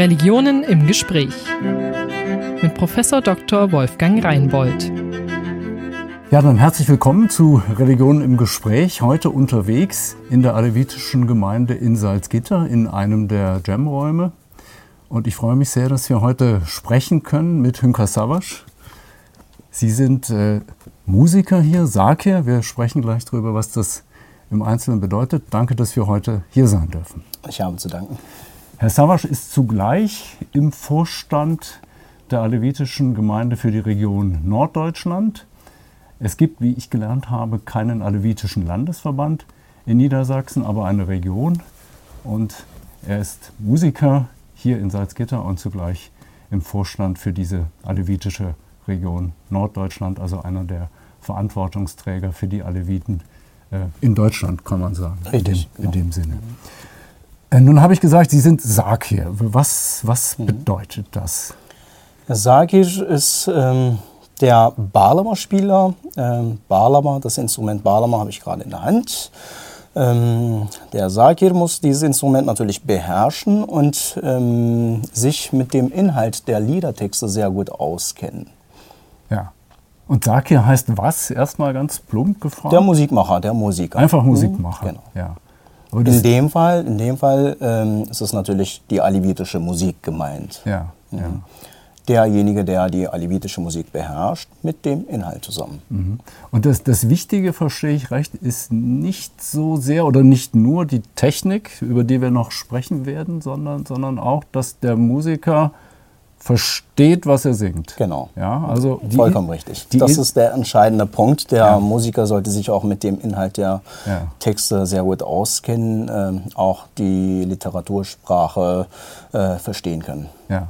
Religionen im Gespräch mit Professor Dr. Wolfgang Reinbold. Ja, dann herzlich willkommen zu Religionen im Gespräch. Heute unterwegs in der alevitischen Gemeinde in Salzgitter in einem der Jamräume. Und ich freue mich sehr, dass wir heute sprechen können mit Hünker Savasch. Sie sind äh, Musiker hier, Sakir. Wir sprechen gleich darüber, was das im Einzelnen bedeutet. Danke, dass wir heute hier sein dürfen. Ich habe zu danken. Herr Savasch ist zugleich im Vorstand der alevitischen Gemeinde für die Region Norddeutschland. Es gibt, wie ich gelernt habe, keinen alevitischen Landesverband in Niedersachsen, aber eine Region. Und er ist Musiker hier in Salzgitter und zugleich im Vorstand für diese alevitische Region Norddeutschland, also einer der Verantwortungsträger für die Aleviten äh, in Deutschland, kann man sagen. Richtig. In dem, in dem Sinne. Äh, nun habe ich gesagt, Sie sind Sakir. Was, was mhm. bedeutet das? Sakir ist ähm, der Balama-Spieler. Ähm, Balama, das Instrument Balama habe ich gerade in der Hand. Ähm, der Sakir muss dieses Instrument natürlich beherrschen und ähm, sich mit dem Inhalt der Liedertexte sehr gut auskennen. Ja. Und Sakir heißt was? Erstmal ganz plump gefragt. Der Musikmacher, der Musiker. Einfach Musikmacher. Mhm, genau. Ja. In dem Fall, in dem Fall ähm, ist es natürlich die alevitische Musik gemeint. Ja, mhm. ja. Derjenige, der die alevitische Musik beherrscht, mit dem Inhalt zusammen. Mhm. Und das, das Wichtige, verstehe ich recht, ist nicht so sehr oder nicht nur die Technik, über die wir noch sprechen werden, sondern, sondern auch, dass der Musiker versteht, was er singt. Genau. Ja, also die, Vollkommen richtig. Das ist der entscheidende Punkt. Der ja. Musiker sollte sich auch mit dem Inhalt der ja. Texte sehr gut auskennen, ähm, auch die Literatursprache äh, verstehen können. Ja.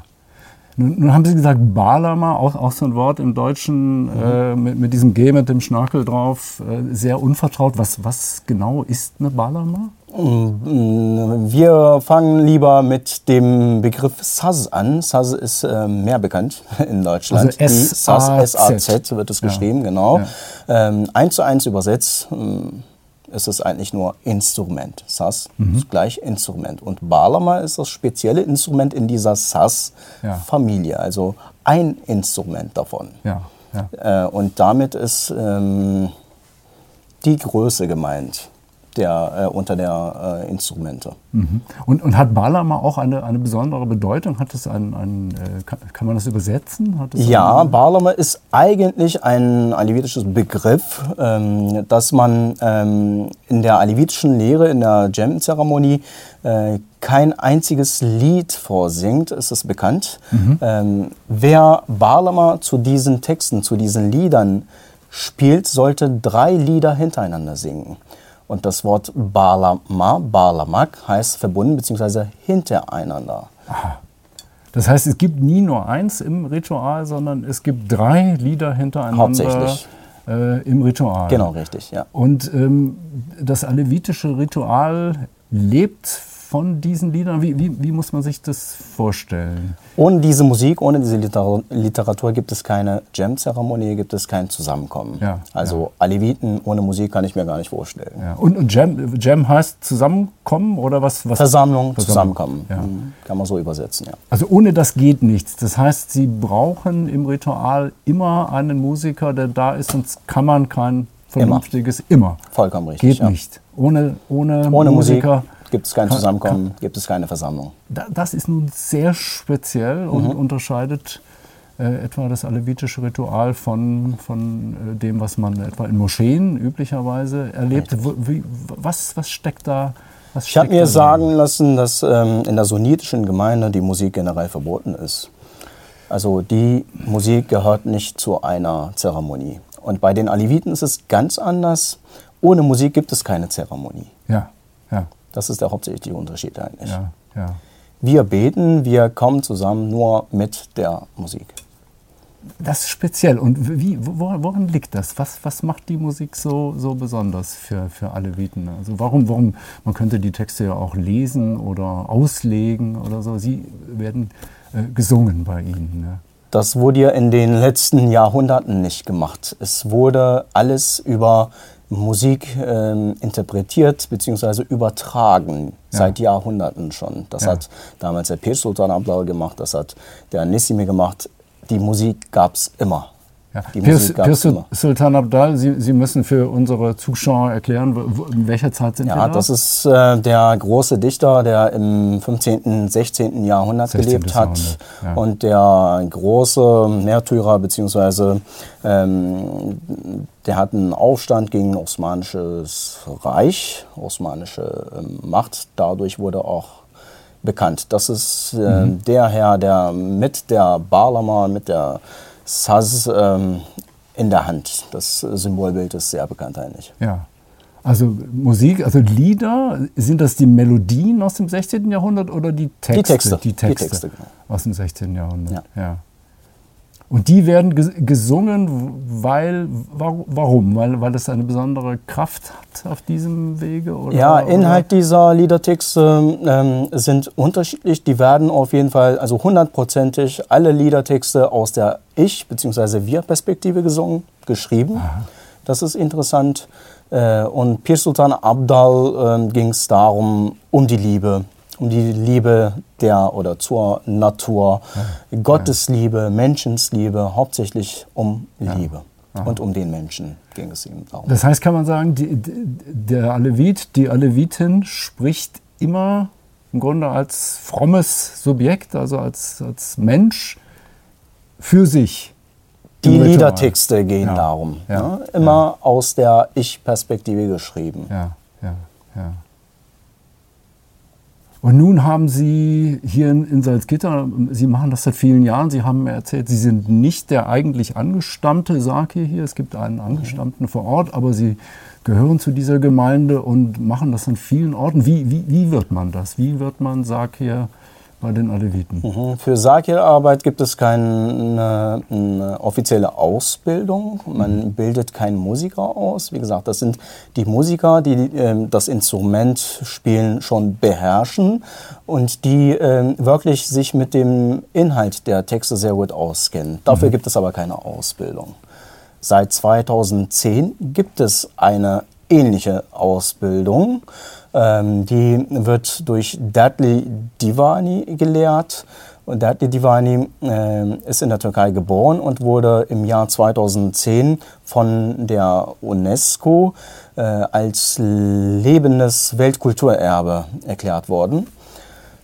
Nun, nun, haben Sie gesagt, Balama, auch, auch so ein Wort im Deutschen mhm. äh, mit, mit, diesem G mit dem Schnörkel drauf, äh, sehr unvertraut. Was, was genau ist eine Balama? Wir fangen lieber mit dem Begriff SAS an. SAS ist äh, mehr bekannt in Deutschland. Also SAS, S-A-Z wird es geschrieben, ja. genau. Ja. Ähm, eins zu eins übersetzt ähm, ist es eigentlich nur Instrument. SAS mhm. ist gleich Instrument. Und Balama ist das spezielle Instrument in dieser SAS-Familie, ja. also ein Instrument davon. Ja. Äh, und damit ist ähm, die Größe gemeint der, äh, unter der äh, Instrumente. Mhm. Und, und hat Balama auch eine, eine besondere Bedeutung? Hat es ein, ein äh, kann, kann, man das übersetzen? Das ja, Balama ist eigentlich ein alevitisches Begriff, ähm, dass man ähm, in der alevitischen Lehre, in der Jam-Zeremonie, äh, kein einziges Lied vorsingt, ist es bekannt. Mhm. Ähm, wer Balama zu diesen Texten, zu diesen Liedern spielt, sollte drei Lieder hintereinander singen. Und das Wort Balama, Balamak heißt verbunden bzw. hintereinander. Aha. Das heißt, es gibt nie nur eins im Ritual, sondern es gibt drei Lieder hintereinander. Hauptsächlich. Äh, Im Ritual. Genau, richtig, ja. Und ähm, das alevitische Ritual lebt von diesen Liedern? Wie, wie, wie, muss man sich das vorstellen? Ohne diese Musik, ohne diese Literatur gibt es keine Jam-Zeremonie, gibt es kein Zusammenkommen. Ja, also ja. Aleviten ohne Musik kann ich mir gar nicht vorstellen. Ja. Und, und Jam, Jam heißt Zusammenkommen oder was? was? Versammlung, Zusammenkommen. Mhm. Kann man so übersetzen. Also ohne das geht nichts. Das heißt, Sie brauchen im Ritual immer einen Musiker, der da ist, sonst kann man kein vernünftiges immer. immer. Vollkommen richtig. Geht nicht. Ohne, ohne, ohne Musiker. Musik Gibt es kein Zusammenkommen, gibt es keine Versammlung. Das ist nun sehr speziell und mhm. unterscheidet äh, etwa das alevitische Ritual von, von äh, dem, was man etwa in Moscheen üblicherweise erlebt. Wie, was, was steckt da? Was ich habe mir sagen lassen, dass ähm, in der sunnitischen Gemeinde die Musik generell verboten ist. Also die Musik gehört nicht zu einer Zeremonie. Und bei den Aleviten ist es ganz anders. Ohne Musik gibt es keine Zeremonie. Ja. Das ist der hauptsächliche Unterschied eigentlich. Ja, ja. Wir beten, wir kommen zusammen nur mit der Musik. Das ist speziell. Und wie, woran liegt das? Was, was macht die Musik so, so besonders für, für alle Viten? Also warum, warum, man könnte die Texte ja auch lesen oder auslegen oder so. Sie werden äh, gesungen bei Ihnen. Ne? Das wurde ja in den letzten Jahrhunderten nicht gemacht. Es wurde alles über Musik äh, interpretiert bzw. übertragen ja. seit Jahrhunderten schon. Das ja. hat damals der Pir Sultan Abdal gemacht, das hat der Nissimi gemacht. Die Musik gab es immer. Ja. Pirs, Pirs Sultan Abdal, Sie, Sie, müssen für unsere Zuschauer erklären, wo, in welcher Zeit sind ja, wir da? Das ist äh, der große Dichter, der im 15., 16. Jahrhundert 16. gelebt hat Jahrhundert, ja. und der große Märtyrer beziehungsweise ähm, der hat einen Aufstand gegen Osmanisches Reich, osmanische ähm, Macht. Dadurch wurde auch bekannt. Das ist äh, mhm. der Herr, der mit der Barlama, mit der Saz ähm, in der Hand. Das Symbolbild ist sehr bekannt eigentlich. Ja. Also Musik, also Lieder, sind das die Melodien aus dem 16. Jahrhundert oder die Texte? Die Texte. Die Texte, die Texte genau. aus dem 16. Jahrhundert. Ja. ja. Und die werden gesungen, weil, warum? Weil, weil es eine besondere Kraft hat auf diesem Wege? Oder, ja, Inhalt oder? dieser Liedertexte ähm, sind unterschiedlich. Die werden auf jeden Fall, also hundertprozentig, alle Liedertexte aus der Ich- bzw. Wir-Perspektive gesungen, geschrieben. Aha. Das ist interessant. Äh, und Pir Sultan Abdal äh, ging es darum, um die Liebe um die Liebe der oder zur Natur, ja. Gottesliebe, Menschensliebe, hauptsächlich um ja. Liebe. Aha. Und um den Menschen ging es ihm darum. Das heißt, kann man sagen, die, der Alevit, die Alevitin spricht immer im Grunde als frommes Subjekt, also als, als Mensch für sich. Die Liedertexte gehen ja. darum. Ja. Ne? Immer aus der Ich-Perspektive geschrieben. Ja, ja, ja. Und nun haben Sie hier in, Salzgitter, Sie machen das seit vielen Jahren, Sie haben mir erzählt, Sie sind nicht der eigentlich angestammte Sake hier. Es gibt einen Angestammten vor Ort, aber Sie gehören zu dieser Gemeinde und machen das an vielen Orten. Wie, wie, wie wird man das? Wie wird man Sake bei den Aleviten? Mhm. Für Sakir-Arbeit gibt es keine, eine offizielle Ausbildung. Man mhm. bildet keinen Musiker aus. Wie gesagt, das sind die Musiker, die äh, das Instrument spielen, schon beherrschen und die äh, wirklich sich mit dem Inhalt der Texte sehr gut auskennen. Dafür mhm. gibt es aber keine Ausbildung. Seit 2010 gibt es eine ähnliche Ausbildung. Ähm, die wird durch Dudley Divani gelehrt. Und Dudley Divani äh, ist in der Türkei geboren und wurde im Jahr 2010 von der UNESCO äh, als lebendes Weltkulturerbe erklärt worden.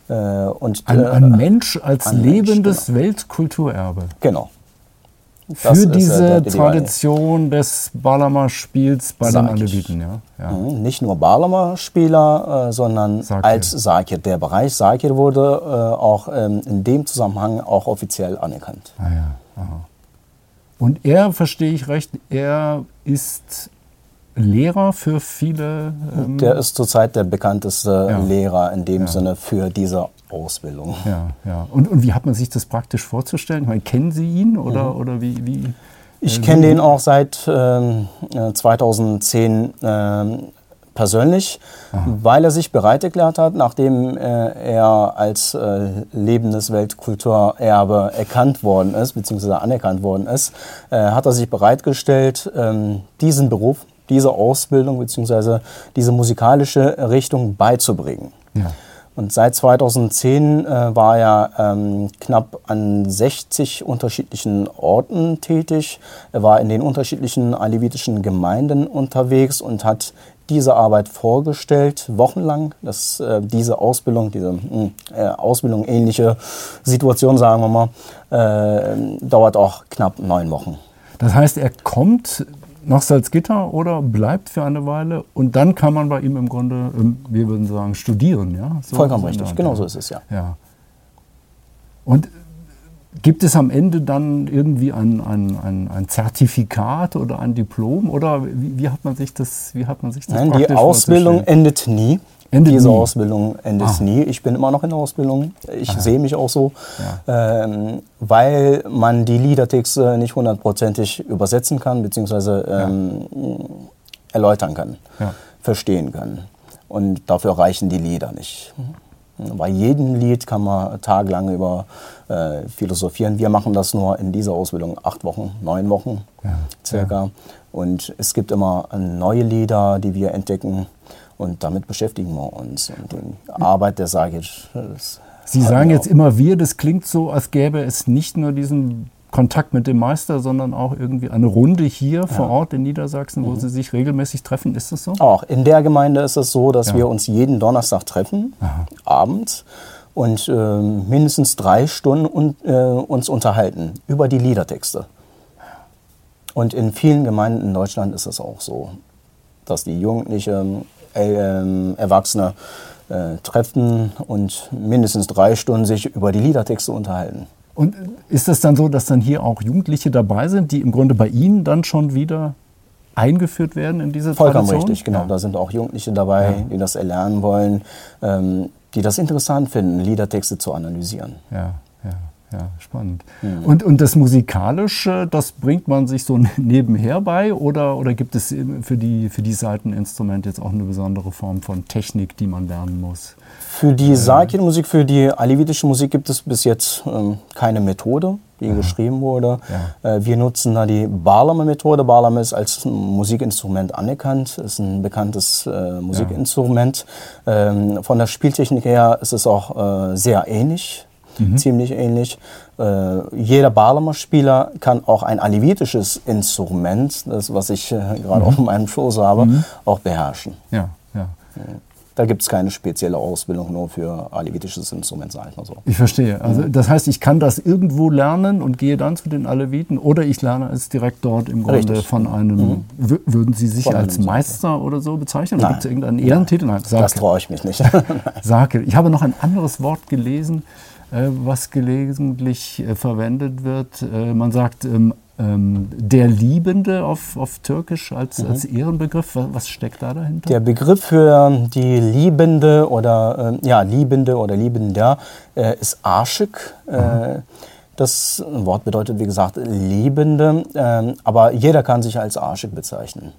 Äh, und, ein, ein äh, Mensch als lebendes Mensch, genau. Weltkulturerbe. Genau. Für diese Tradition des Balama-Spiels bei Sakir. den Aleviten. Ja? ja. Mhm. Nicht nur Balama-Spieler, äh, sondern Sakir. als Sakir. Der Bereich Sakir wurde äh, auch ähm, in dem Zusammenhang auch offiziell anerkannt. Ah, ja. Und er, verstehe ich recht, er ist Lehrer für viele. Ähm der ist zurzeit der bekannteste ja. Lehrer in dem ja. Sinne für diese Ausbildung. Ja, ja. Und, und wie hat man sich das praktisch vorzustellen? Ich meine, kennen Sie ihn oder, mhm. oder wie, wie? Ich äh, kenne den auch seit ähm, äh, 2010 äh, persönlich, Aha. weil er sich bereit erklärt hat, nachdem äh, er als äh, lebendes Weltkulturerbe erkannt worden ist, beziehungsweise anerkannt worden ist, hat er sich bereitgestellt, ähm, diesen Beruf, diese Ausbildung, beziehungsweise diese musikalische Richtung beizubringen. Ja. Und seit 2010 äh, war er ähm, knapp an 60 unterschiedlichen Orten tätig. Er war in den unterschiedlichen alevitischen Gemeinden unterwegs und hat diese Arbeit vorgestellt, wochenlang. Das, äh, diese Ausbildung, diese hm, äh, Ausbildung ähnliche Situation, sagen wir mal, äh, dauert auch knapp neun Wochen. Das heißt, er kommt nach Salzgitter oder bleibt für eine Weile und dann kann man bei ihm im Grunde, ähm, wir würden sagen, studieren. Ja? So Vollkommen richtig, genau so ist es, ja. ja. Und gibt es am Ende dann irgendwie ein, ein, ein, ein Zertifikat oder ein Diplom oder wie, wie, hat man sich das, wie hat man sich das Nein, die Ausbildung endet nie. Endet Diese nie. Ausbildung endet ah. nie. Ich bin immer noch in der Ausbildung. Ich Aha. sehe mich auch so, ja. ähm, weil man die Liedertexte nicht hundertprozentig übersetzen kann, beziehungsweise ähm, ja. erläutern kann, ja. verstehen kann. Und dafür reichen die Lieder nicht. Bei jedem Lied kann man tagelang über äh, philosophieren. Wir machen das nur in dieser Ausbildung acht Wochen, neun Wochen circa. Und es gibt immer neue Lieder, die wir entdecken. Und damit beschäftigen wir uns. Und die Arbeit der Sage. Sie sagen jetzt immer wir, das klingt so, als gäbe es nicht nur diesen Kontakt mit dem Meister, sondern auch irgendwie eine Runde hier ja. vor Ort in Niedersachsen, wo mhm. Sie sich regelmäßig treffen. Ist das so? Auch in der Gemeinde ist es so, dass ja. wir uns jeden Donnerstag treffen, Aha. abends, und äh, mindestens drei Stunden und, äh, uns unterhalten über die Liedertexte. Und in vielen Gemeinden in Deutschland ist es auch so, dass die Jugendlichen, äh, Erwachsene äh, treffen und mindestens drei Stunden sich über die Liedertexte unterhalten. Und ist es dann so, dass dann hier auch Jugendliche dabei sind, die im Grunde bei Ihnen dann schon wieder eingeführt werden in diese Vollkommen Tradition? richtig, genau. Ja. Da sind auch Jugendliche dabei, ja. die das erlernen wollen, ähm, die das interessant finden, Liedertexte zu analysieren. Ja, ja ja, spannend. Mhm. Und, und das Musikalische, das bringt man sich so nebenher bei oder, oder gibt es für die, für die Seiteninstrumente jetzt auch eine besondere Form von Technik, die man lernen muss? Für die äh, Sakin-Musik, für die alevitische Musik gibt es bis jetzt ähm, keine Methode, die Aha. geschrieben wurde. Ja. Äh, wir nutzen da die Balame-Methode. Balame ist als Musikinstrument anerkannt, ist ein bekanntes äh, Musikinstrument. Ja. Ähm, von der Spieltechnik her ist es auch äh, sehr ähnlich mhm. ziemlich ähnlich. Äh, jeder Balama-Spieler kann auch ein alevitisches Instrument, das was ich äh, gerade mhm. auf meinem Schoß habe, mhm. auch beherrschen. Ja, ja. Da gibt es keine spezielle Ausbildung nur für alevitisches Instrument, sag ich mal so. Ich verstehe. Also mhm. das heißt, ich kann das irgendwo lernen und gehe dann zu den Aleviten oder ich lerne es direkt dort im Grunde Richtig. von einem. Mhm. Würden Sie sich als Meister oder so bezeichnen? Gibt es irgendeinen Ehrentitel? Nein, das traue ich mich nicht. Sake. Ich habe noch ein anderes Wort gelesen. Äh, was gelegentlich äh, verwendet wird. Äh, man sagt ähm, ähm, der Liebende auf, auf Türkisch als, mhm. als Ehrenbegriff. Was steckt da dahinter? Der Begriff für die Liebende oder ja, Liebende oder Liebender ist Arschik. Mhm. Das Wort bedeutet, wie gesagt, Liebende, ähm, aber jeder kann sich als Arschik bezeichnen.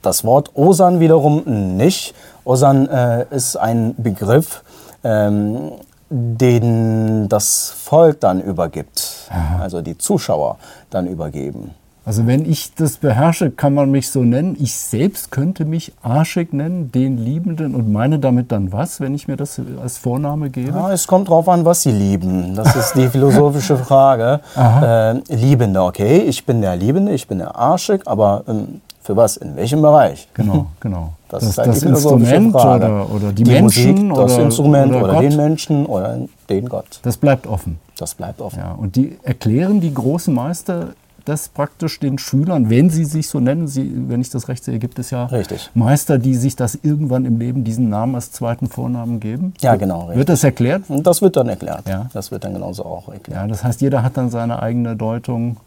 Das Wort Osan wiederum nicht. Osan ist ein Begriff, ähm, den das Volk dann übergibt, Aha. also die Zuschauer dann übergeben. Also wenn ich das beherrsche, kann man mich so nennen. Ich selbst könnte mich Arschig nennen, den Liebenden, und meine damit dann was, wenn ich mir das als Vorname gebe? Ja, es kommt darauf an, was Sie lieben. Das ist die philosophische Frage. Äh, Liebende, okay, ich bin der Liebende, ich bin der Arschig, aber ähm, für was? In welchem Bereich? Genau, genau. Das, das ist halt das Instrument oder, oder die, die Menschen Musik, das oder, Instrument oder, oder den Menschen oder den Gott. Das bleibt offen. Das bleibt offen. Ja, und die erklären die großen Meister das praktisch den Schülern, wenn sie sich so nennen, sie, wenn ich das recht sehe, gibt es ja richtig. Meister, die sich das irgendwann im Leben diesen Namen als zweiten Vornamen geben. Ja, genau. Richtig. Wird das erklärt? Das wird dann erklärt. Ja. Das wird dann genauso auch erklärt. Ja, das heißt, jeder hat dann seine eigene Deutung.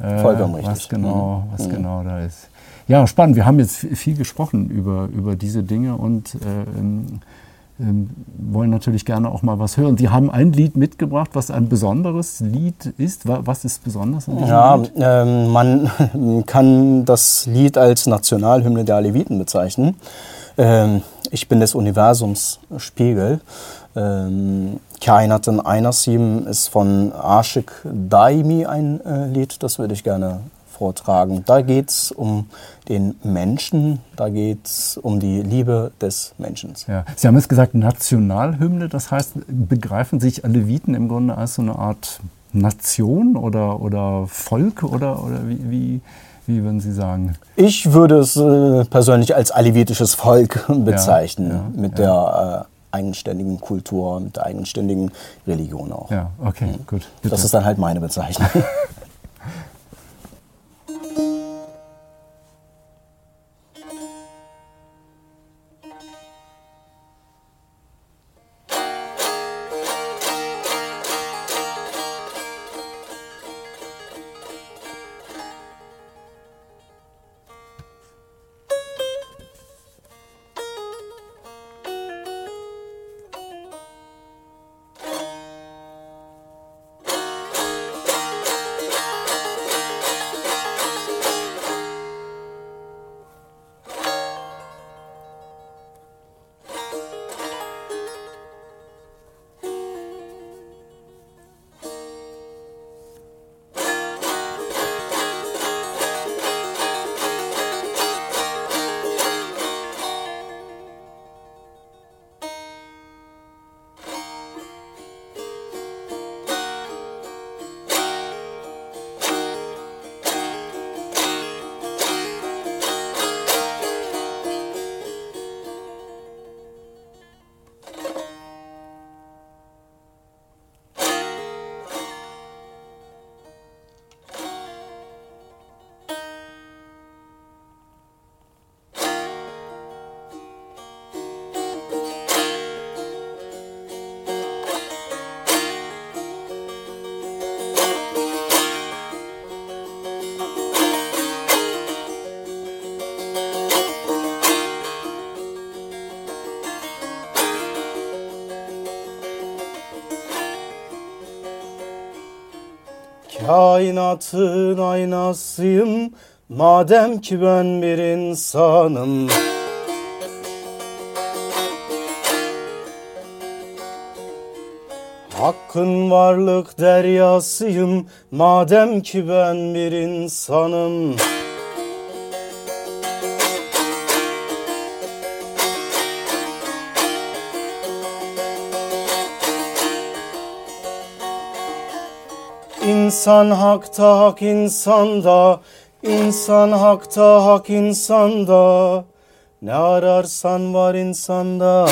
Äh, Vollkommen richtig. Was genau, mhm. was mhm. genau da ist. Ja, spannend. Wir haben jetzt viel gesprochen über, über diese Dinge und äh, ähm, ähm, wollen natürlich gerne auch mal was hören. Sie haben ein Lied mitgebracht, was ein besonderes Lied ist. Was ist besonders an diesem ja, Lied? Ähm, man kann das Lied als Nationalhymne der Aleviten bezeichnen. Ähm, ich bin des Universums Spiegel. Ähm, Kainaten Einasim ist von Ashik Daimi ein äh, Lied, das würde ich gerne vortragen. Da geht es um den Menschen, da geht es um die Liebe des Menschen. Ja. Sie haben jetzt gesagt Nationalhymne, das heißt, begreifen sich Aleviten im Grunde als so eine Art Nation oder, oder Volk oder, oder wie, wie, wie würden Sie sagen? Ich würde es äh, persönlich als alevitisches Volk bezeichnen, ja, ja, mit der äh, eigenständigen Kultur, mit der eigenständigen Religion auch. Ja, okay, mhm. gut. Bitte. Das ist dann halt meine Bezeichnung. Kainatın aynasıyım. Madem ki ben bir insanım. Hakkın varlık deryasıyım. Madem ki ben bir insanım İnsan hakta hak insanda İnsan hakta hak insanda. Ne ararsan var insanda.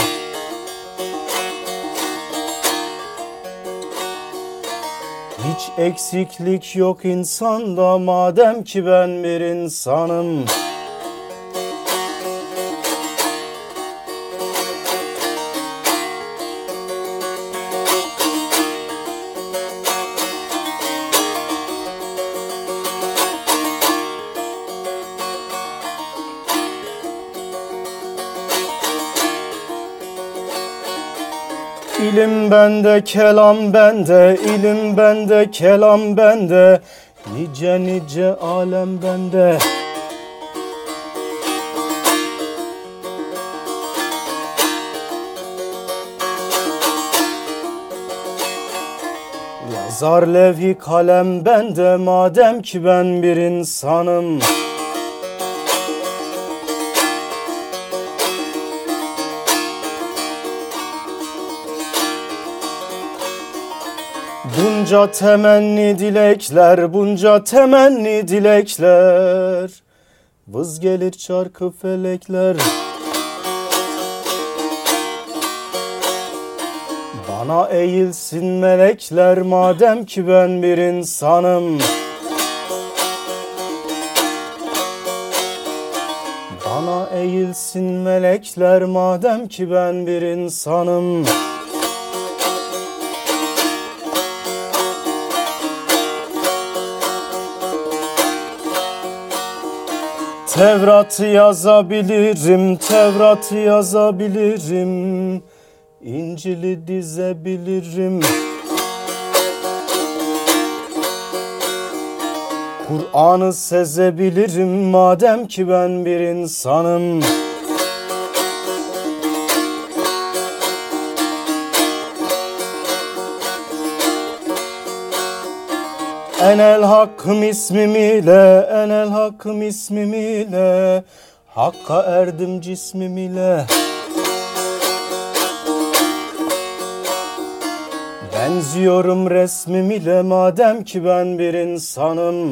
Hiç eksiklik yok insanda madem ki ben bir insanım bende, kelam bende, ilim bende, kelam bende, nice nice alem bende. Yazar levhi kalem bende, madem ki ben bir insanım. Bunca temenni dilekler, bunca temenni dilekler. Vız gelir çarkı felekler. Bana eğilsin melekler madem ki ben bir insanım. Bana eğilsin melekler madem ki ben bir insanım Tevrat'ı yazabilirim, Tevrat'ı yazabilirim. İncil'i dizebilirim. Kur'an'ı sezebilirim. Madem ki ben bir insanım Enel hakkım ismim ile, enel hakkım ismim ile Hakka erdim cismim ile. Benziyorum resmim ile madem ki ben bir insanım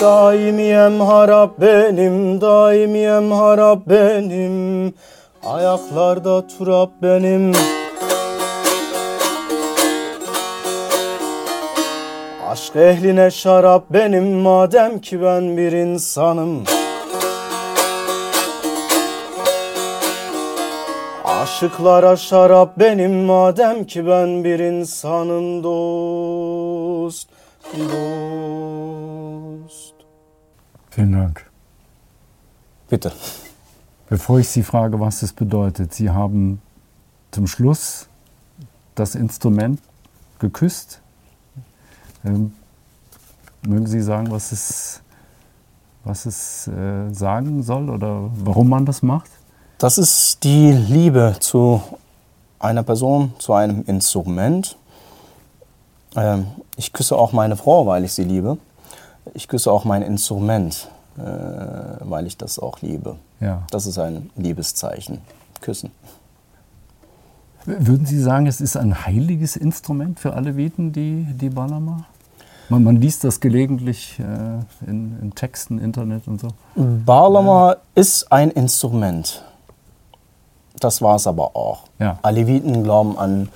Daimiyem harap benim, daimiyem harap benim. Ayaklarda turap benim. Aşk ehline şarap benim madem ki ben bir insanım. Aşıklara şarap benim madem ki ben bir insanım dost Dost Vielen Dank. Bitte. Bevor ich Sie frage, was das bedeutet, Sie haben zum Schluss das Instrument geküsst. Ähm, mögen Sie sagen, was es, was es äh, sagen soll oder warum man das macht? Das ist die Liebe zu einer Person, zu einem Instrument. Ähm, ich küsse auch meine Frau, weil ich sie liebe. Ich küsse auch mein Instrument, äh, weil ich das auch liebe. Ja. Das ist ein Liebeszeichen. Küssen. Würden Sie sagen, es ist ein heiliges Instrument für Aleviten, die, die Balama? Man, man liest das gelegentlich äh, in, in Texten, Internet und so. Balama ist ein Instrument. Das war es aber auch. Ja. Aleviten glauben an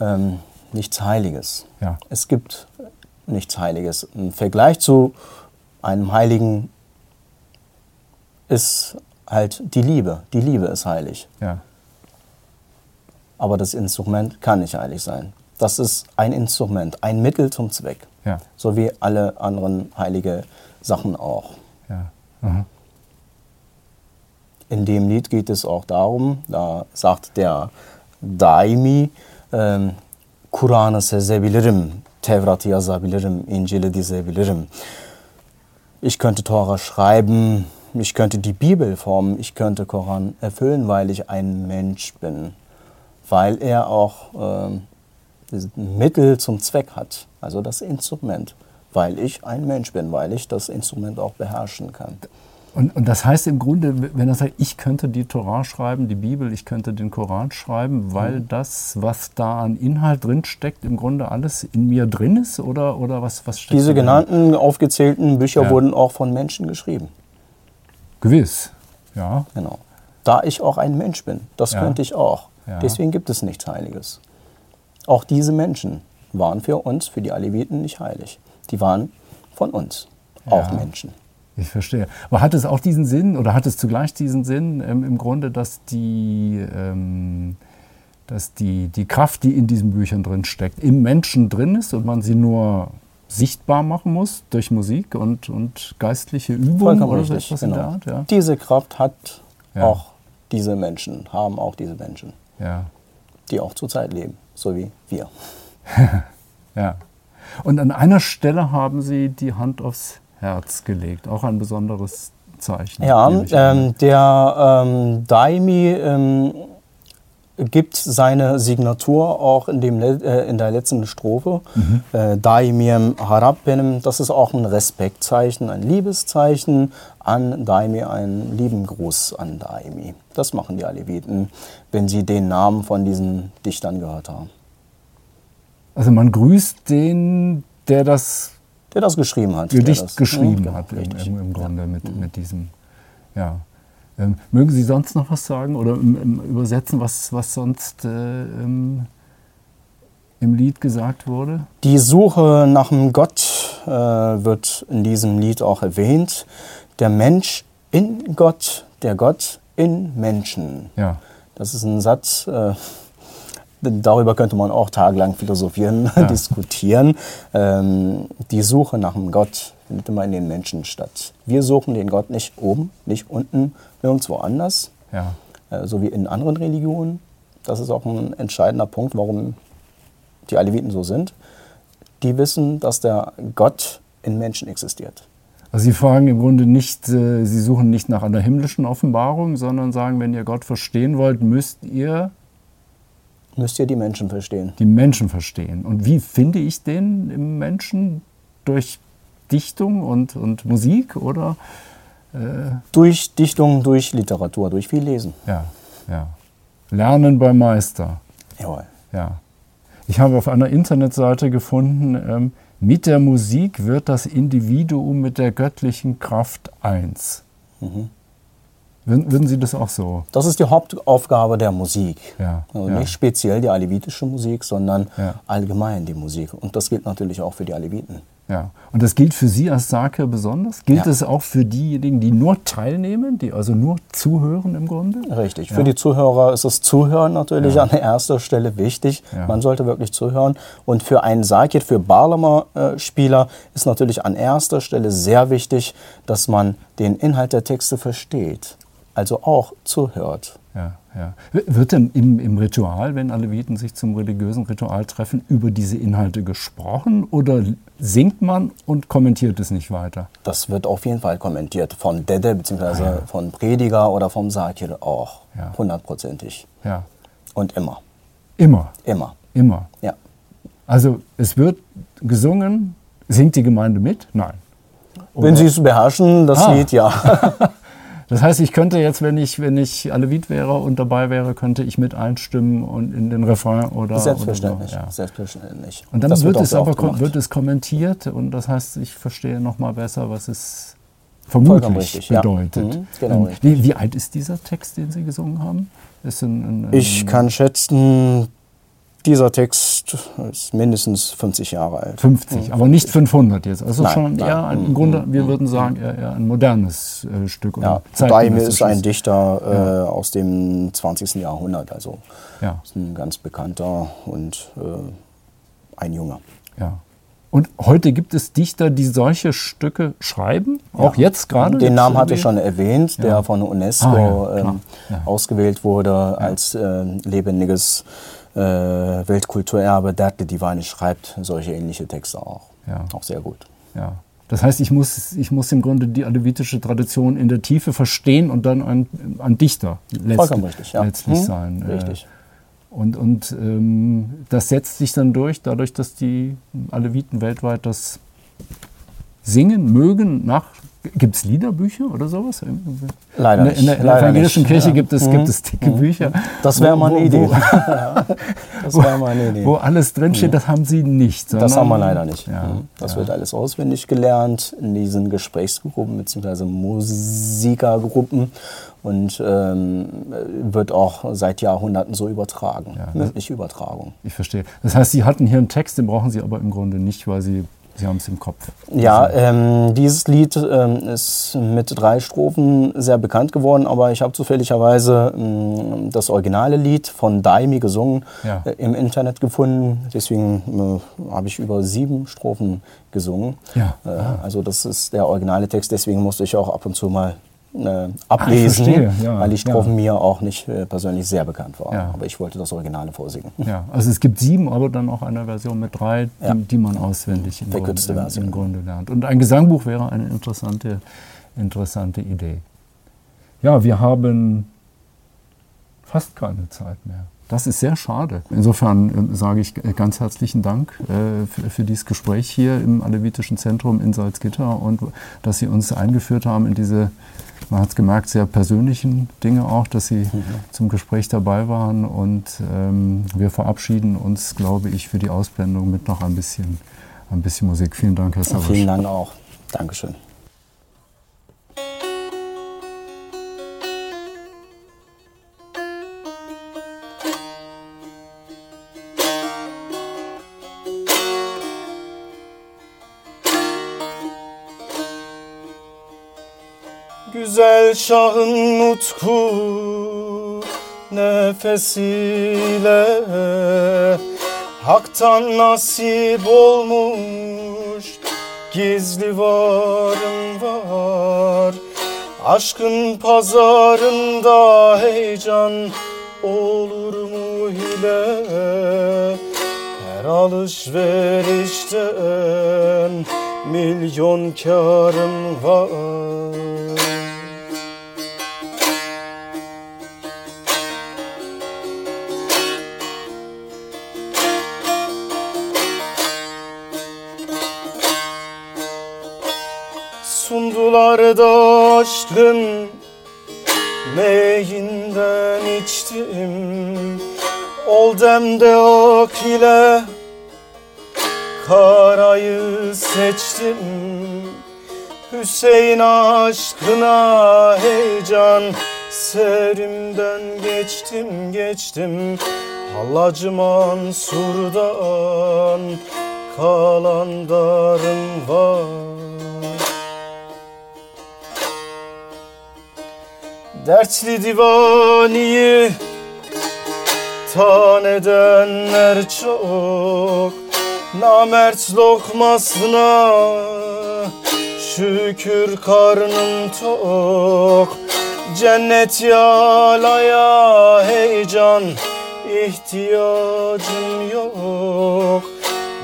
ähm, nichts Heiliges. Ja. Es gibt nichts Heiliges. Im Vergleich zu einem Heiligen ist halt die Liebe. Die Liebe ist heilig. Ja. Aber das Instrument kann nicht heilig sein. Das ist ein Instrument, ein Mittel zum Zweck. Ja. So wie alle anderen heilige Sachen auch. Ja. Aha. in dem Lied geht es auch darum, da sagt der Daimi, ähm, Kur'an'ı sezebilirim, Tevrat'ı yazabilirim, İncil'i dizebilirim. Ich könnte Tora schreiben, ich könnte die Bibel formen, ich könnte Koran erfüllen, weil ich ein Mensch bin. Weil er auch das Mittel zum Zweck hat, also das Instrument. Weil ich ein Mensch bin, weil ich das Instrument auch beherrschen kann. Und, und, das heißt im Grunde, wenn er sagt, ich könnte die Torah schreiben, die Bibel, ich könnte den Koran schreiben, weil mhm. das, was da an Inhalt drin steckt, im Grunde alles in mir drin ist? Oder, oder was, was steckt Diese genannten, aufgezählten Bücher ja. wurden auch von Menschen geschrieben. Gewiss, ja. Genau. Da ich auch ein Mensch bin, das ja. könnte ich auch. Ja. Deswegen gibt es nichts Heiliges. Auch diese Menschen waren für uns, für die Aleviten, nicht heilig. Die waren von uns auch Menschen. Ich verstehe. Aber hat es auch diesen Sinn oder hat es zugleich diesen Sinn ähm, im Grunde, dass die, ähm, dass die, die Kraft, die in diesen Büchern drin steckt, im Menschen drin ist und man sie nur sichtbar machen muss durch Musik und, und geistliche Übungen oder richtig, etwas genau. in der Art? Ja? Diese Kraft hat ja. auch diese Menschen, haben auch diese Menschen, ja. die auch zurzeit leben, so wie wir. ja. Und an einer Stelle haben Sie die Hand aufs Herz gelegt. Auch ein besonderes Zeichen. Ja, ähm, der ähm, Daimi ähm, gibt seine Signatur auch in, dem, äh, in der letzten Strophe. Mhm. Äh, Daimiem Harabbenem, das ist auch ein Respektzeichen, ein Liebeszeichen an Daimi, ein lieben Gruß an Daimi. Das machen die Aleviten, wenn sie den Namen von diesen Dichtern gehört haben. Also man grüßt den, der das der das geschrieben hat. Gedicht das, geschrieben ja, hat im, im, im, Grunde ja. mit, mit diesem. Ja. Ähm, mögen Sie sonst noch was sagen oder im, im übersetzen, was, was sonst äh, im, im, Lied gesagt wurde? Die Suche nach dem Gott äh, wird in diesem Lied auch erwähnt. Der Mensch in Gott, der Gott in Menschen. Ja. Das ist ein Satz. Äh, darüber könnte man auch tagelang philosophieren, ja. diskutieren. Ähm, die Suche nach dem Gott findet immer in den Menschen statt. Wir suchen den Gott nicht oben, nicht unten, nirgendwo anders, ja. äh, so wie in anderen Religionen. Das ist auch ein entscheidender Punkt, warum die Aleviten so sind. Die wissen, dass der Gott in Menschen existiert. Also Sie fragen im Grunde nicht, äh, Sie suchen nicht nach einer himmlischen Offenbarung, sondern sagen, wenn ihr Gott verstehen wollt, müsst ihr Müsst ihr die Menschen verstehen. Die Menschen verstehen. Und wie finde ich den im Menschen? Durch Dichtung und, und Musik oder? Äh durch Dichtung, durch Literatur, durch viel Lesen. Ja, ja. Lernen beim Meister. Jawohl. Ja. Ich habe auf einer Internetseite gefunden, ähm, mit der Musik wird das Individuum mit der göttlichen Kraft eins. Mhm. Würden Sie das auch so? Das ist die Hauptaufgabe der Musik. Ja, also ja. Nicht speziell die alevitische Musik, sondern ja. allgemein die Musik. Und das gilt natürlich auch für die Aleviten. Ja. Und das gilt für Sie als Sake besonders? Gilt es auch für diejenigen, die nur teilnehmen, die also nur zuhören im Grunde? Richtig. Für die Zuhörer ist das Zuhören natürlich an erster Stelle wichtig. Man sollte wirklich zuhören. Und für einen Sakir, für Barlamer-Spieler ist natürlich an erster Stelle sehr wichtig, dass man den Inhalt der Texte versteht also auch zuhört. Ja, ja. Wird denn im, im Ritual, wenn Aleviten sich zum religiösen Ritual treffen, über diese Inhalte gesprochen oder singt man und kommentiert es nicht weiter? Das wird auf jeden Fall kommentiert. Von Dede bzw. Ah, ja. von Prediger oder vom Sakir auch. Hundertprozentig. Ja. Und immer. Immer? Immer. Immer? Ja. Also es wird gesungen, singt die Gemeinde mit? Nein. Oder? Wenn sie es beherrschen, das ah. Lied ja. Das heißt, ich könnte jetzt, wenn ich, wenn ich Alevit wäre und dabei wäre, könnte ich mit einstimmen und in den Refrain oder. Selbstverständlich. Oder so, ja. Selbstverständlich. Und dann das wird, wird es aber wird es kommentiert und das heißt, ich verstehe noch mal besser, was es vermutlich richtig, bedeutet. Ja. Mhm, genau ähm, wie, wie, alt ist dieser Text, den Sie gesungen haben? Ein, ein, ein, ich kann schätzen dieser Text ist mindestens 50 Jahre alt. 50, aber nicht 500 jetzt. Also nein, schon nein. eher ein, im Grunde, wir würden sagen, eher, ein modernes äh, Stück. Ja, Daime ist ein Dichter äh, ja. aus dem 20. Jahrhundert, also ja. ist ein ganz bekannter und äh, ein junger. Ja. Und heute gibt es Dichter, die solche Stücke schreiben, auch Ja. jetzt gerade. Den Namen hatte ich schon erwähnt, der Ja. von der UNESCO Ah, ja, ähm, ausgewählt wurde als äh, lebendiges äh, Weltkulturerbe. Derte Divine schreibt solche ähnliche Texte auch. Ja. Auch sehr gut. Ja. Das heißt, ich muss, ich muss im Grunde die alevitische Tradition in der Tiefe verstehen und dann ein, ein Dichter Vollkommen richtig, ja. letztlich Hm, sein. Äh, Richtig. Und, und ähm, das setzt sich dann durch, dadurch, dass die Aleviten weltweit das singen, mögen, nach. Gibt es Liederbücher oder sowas? Leider der, in der, nicht, in der evangelischen nicht. Kirche Ja. gibt, es, gibt es dicke Bücher. Das wäre mal eine Idee. Wo, Das wäre mal eine Idee. wo alles drinsteht, das haben sie nicht. Das haben wir leider nicht. Ja, Mhm. Das ja. wird alles auswendig gelernt in diesen Gesprächsgruppen bzw. Musikergruppen und ähm, wird auch seit Jahrhunderten so übertragen. Ja. Mündliche Übertragung. Ich verstehe. Das heißt, Sie hatten hier einen Text, den brauchen Sie aber im Grunde nicht, weil Sie, Sie haben es im Kopf. Ja, ähm, dieses Lied ähm, ist mit drei Strophen sehr bekannt geworden, aber ich habe zufälligerweise ähm, das originale Lied von Daimi gesungen Ja. äh, im Internet gefunden. Deswegen äh, habe ich über sieben Strophen gesungen. Ja. Äh, also das ist der originale Text, deswegen musste ich auch ab und zu mal äh, ablesen, verstehe, ja, weil die Strophen ja. mir auch nicht äh, persönlich sehr bekannt waren. Ja. Aber ich wollte das Originale vorsingen. Ja, also es gibt sieben, aber dann auch eine Version mit drei, die, die man auswendig im, Grunde, im, im Grunde lernt. Und ein Gesangbuch wäre eine interessante, interessante Idee. Ja, wir haben fast keine Zeit mehr. Das ist sehr schade. Insofern äh, sage ich g- ganz herzlichen Dank äh, für, für dieses Gespräch hier im Alevitischen Zentrum in Salzgitter und dass Sie uns eingeführt haben in diese, man hat es gemerkt, sehr persönlichen Dinge auch, dass Sie zum Gespräch dabei waren. Und ähm, wir verabschieden uns, glaube ich, für die Ausblendung mit noch ein bisschen, ein bisschen Musik. Vielen Dank, Herr Savasch. Vielen Dank auch. Dankeschön. Güzel şahın nutku nefesiyle. Hak'tan nasip olmuş gizli varım var. Aşkın pazarında heyecan olur mu hile? Her alışverişten milyon karım var Sundular da aşkın meyinden içtim. Ol demde ak ile karayı seçtim. Hüseyin aşkına heyecan serimden geçtim geçtim. Hallacı Mansur'dan kalan darım var Dertli divaniyi tan edenler çok Namert lokmasına şükür karnım tok. Cennet yalaya heyecan ihtiyacım yok.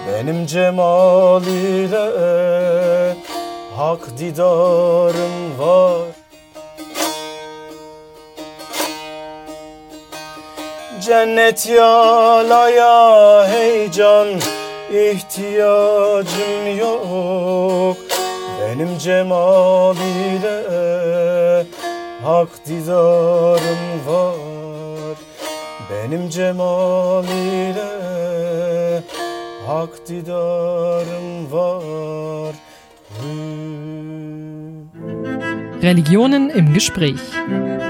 Benim cemal ile hak didarım var Cennet yalaya heyecan ihtiyacım yok Benim cemal ile hak didarım var. Benim cemal ile hak didarım var. Religionen im Gespräch.